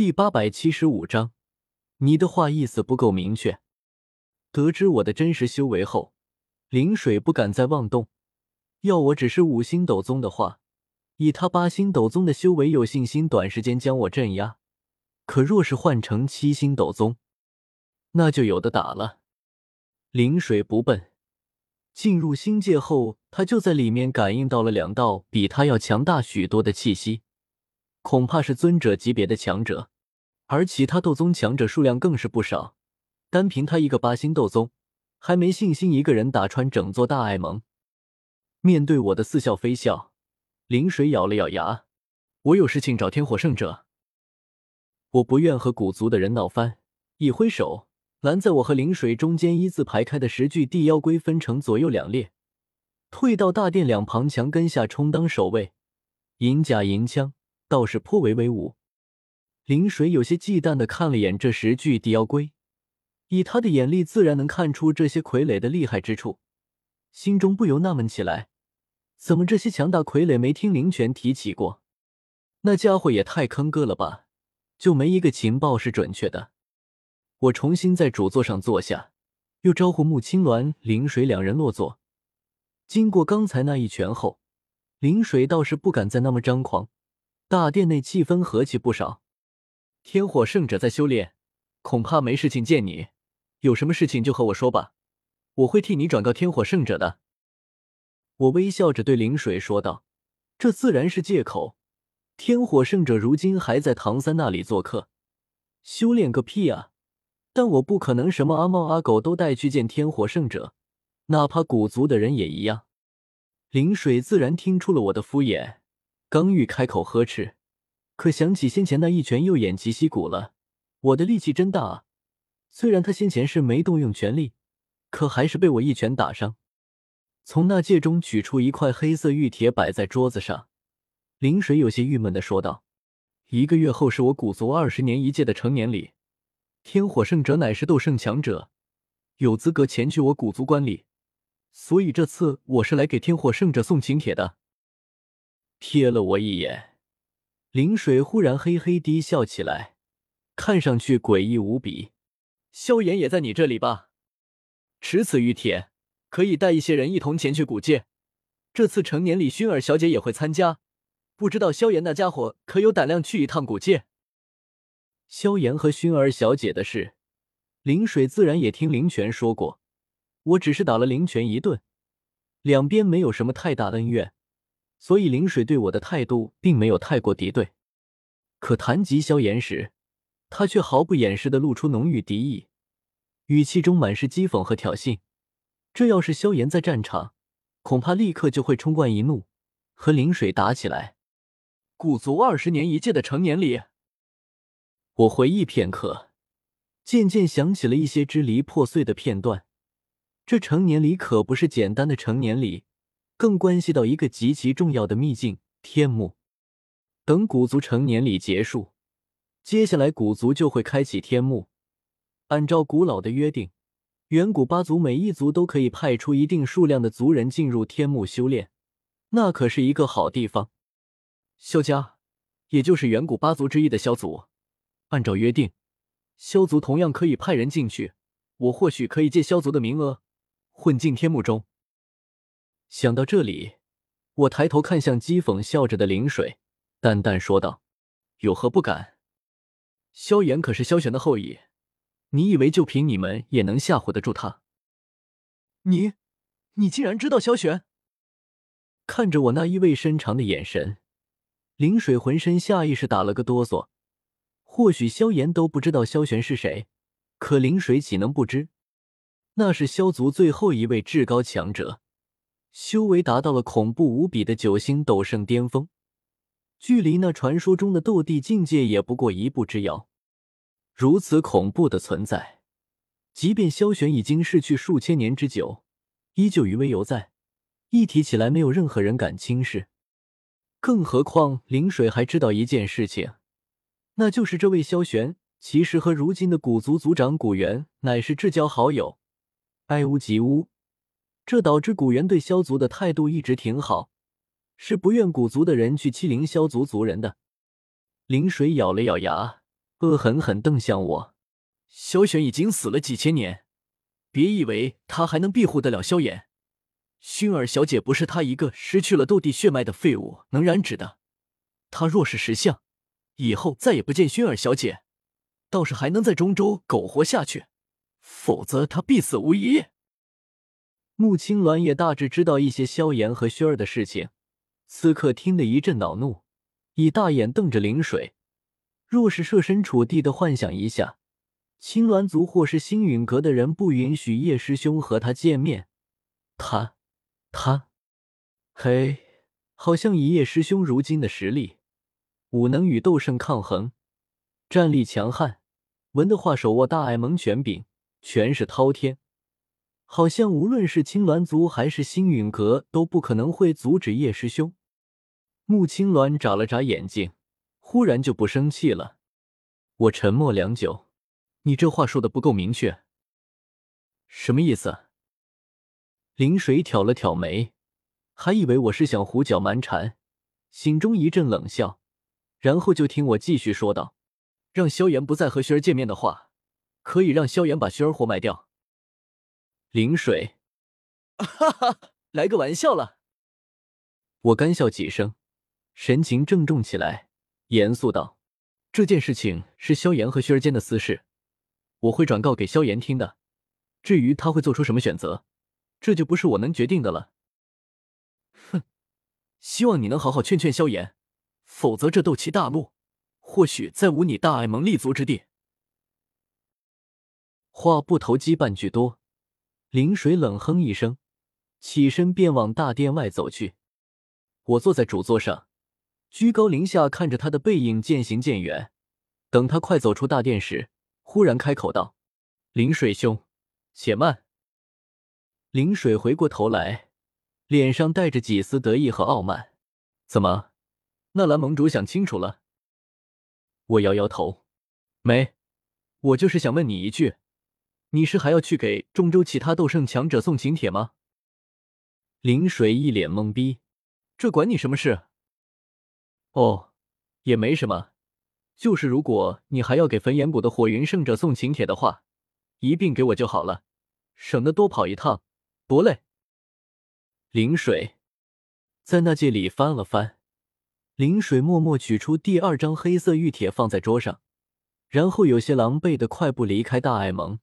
第八百七十五章，你的话意思不够明确。得知我的真实修为后，灵水不敢再妄动。要我只是五星斗宗的话，以他八星斗宗的修为，有信心短时间将我镇压。可若是换成七星斗宗，那就有的打了。灵水不笨，进入星界后，他就在里面感应到了两道比他要强大许多的气息，恐怕是尊者级别的强者，而其他斗宗强者数量更是不少。单凭他一个八星斗宗，还没信心一个人打穿整座大爱盟。面对我的似笑非笑，灵水咬了咬牙：“我有事情找天火圣者。我不愿和古族的人闹翻。”一挥手。拦在我和灵水中间一字排开的十具地妖龟分成左右两列，退到大殿两旁墙根下充当守卫。银甲银枪倒是颇为威武。林水有些忌惮的看了眼这十具地妖龟，以他的眼力自然能看出这些傀儡的厉害之处，心中不由纳闷起来：怎么这些强大傀儡没听林泉提起过？那家伙也太坑哥了吧！就没一个情报是准确的。我重新在主座上坐下，又招呼穆青鸾、林水两人落座。经过刚才那一拳后，林水倒是不敢再那么张狂。大殿内气氛和气不少。天火圣者在修炼，恐怕没事情见你。有什么事情就和我说吧，我会替你转告天火圣者的。我微笑着对灵水说道：“这自然是借口。天火圣者如今还在唐三那里做客，修炼个屁啊！”但我不可能什么阿猫阿狗都带去见天火圣者，哪怕古族的人也一样。灵水自然听出了我的敷衍，刚欲开口呵斥，可想起先前那一拳，又偃旗息鼓了。我的力气真大啊！虽然他先前是没动用全力，可还是被我一拳打伤。从那戒中取出一块黑色玉铁，摆在桌子上。林水有些郁闷的说道：“一个月后是我古族二十年一届的成年礼。”天火圣者乃是斗圣强者，有资格前去我古族观礼，所以这次我是来给天火圣者送请帖的。瞥了我一眼，林水忽然嘿嘿低笑起来，看上去诡异无比。萧炎也在你这里吧？持此玉帖，可以带一些人一同前去古界。这次成年礼，薰儿小姐也会参加，不知道萧炎那家伙可有胆量去一趟古界？萧炎和薰儿小姐的事，林水自然也听林泉说过。我只是打了林泉一顿，两边没有什么太大恩怨，所以林水对我的态度并没有太过敌对。可谈及萧炎时，他却毫不掩饰的露出浓郁敌意，语气中满是讥讽和挑衅。这要是萧炎在战场，恐怕立刻就会冲冠一怒，和林水打起来。古族二十年一届的成年礼。我回忆片刻，渐渐想起了一些支离破碎的片段。这成年礼可不是简单的成年礼，更关系到一个极其重要的秘境——天幕。等古族成年礼结束，接下来古族就会开启天幕。按照古老的约定，远古八族每一族都可以派出一定数量的族人进入天幕修炼，那可是一个好地方。萧家，也就是远古八族之一的萧族。按照约定，萧族同样可以派人进去。我或许可以借萧族的名额，混进天幕中。想到这里，我抬头看向讥讽笑着的灵水，淡淡说道：“有何不敢？萧炎可是萧玄的后裔，你以为就凭你们也能吓唬得住他？”你，你竟然知道萧玄？看着我那意味深长的眼神，灵水浑身下意识打了个哆嗦。或许萧炎都不知道萧玄是谁，可灵水岂能不知？那是萧族最后一位至高强者，修为达到了恐怖无比的九星斗圣巅峰，距离那传说中的斗帝境界也不过一步之遥。如此恐怖的存在，即便萧玄已经逝去数千年之久，依旧余威犹在，一提起来没有任何人敢轻视。更何况灵水还知道一件事情。那就是这位萧玄，其实和如今的古族族长古元乃是至交好友，爱屋及乌，这导致古元对萧族的态度一直挺好，是不愿古族的人去欺凌萧族族人的。灵水咬了咬牙，恶狠狠瞪向我。萧玄已经死了几千年，别以为他还能庇护得了萧炎。薰儿小姐不是他一个失去了斗帝血脉的废物能染指的。他若是识相，以后再也不见薰儿小姐，倒是还能在中州苟活下去。否则，他必死无疑。穆青鸾也大致知道一些萧炎和薰儿的事情，此刻听得一阵恼怒，以大眼瞪着灵水。若是设身处地的幻想一下，青鸾族或是星陨阁的人不允许叶师兄和他见面，他，他，嘿，好像以叶师兄如今的实力，武能与斗圣抗衡，战力强悍，文的话手握大爱蒙权柄。权势滔天，好像无论是青鸾族还是星陨阁都不可能会阻止叶师兄。穆青鸾眨了眨眼睛，忽然就不生气了。我沉默良久，你这话说的不够明确，什么意思？林水挑了挑眉，还以为我是想胡搅蛮缠，心中一阵冷笑，然后就听我继续说道：“让萧炎不再和薰儿见面的话。”可以让萧炎把薰儿活埋掉。灵水，哈哈，来个玩笑了。我干笑几声，神情郑重起来，严肃道：“这件事情是萧炎和薰儿间的私事，我会转告给萧炎听的。至于他会做出什么选择，这就不是我能决定的了。”哼，希望你能好好劝劝萧炎，否则这斗气大陆或许再无你大爱盟立足之地。话不投机半句多，林水冷哼一声，起身便往大殿外走去。我坐在主座上，居高临下看着他的背影渐行渐远。等他快走出大殿时，忽然开口道：“林水兄，且慢。”林水回过头来，脸上带着几丝得意和傲慢：“怎么，纳兰盟主想清楚了？”我摇摇头：“没，我就是想问你一句。”你是还要去给中州其他斗圣强者送请帖吗？林水一脸懵逼，这管你什么事？哦，也没什么，就是如果你还要给焚炎谷的火云圣者送请帖的话，一并给我就好了，省得多跑一趟，不累。林水在那戒里翻了翻，林水默默取出第二张黑色玉帖放在桌上，然后有些狼狈的快步离开大爱盟。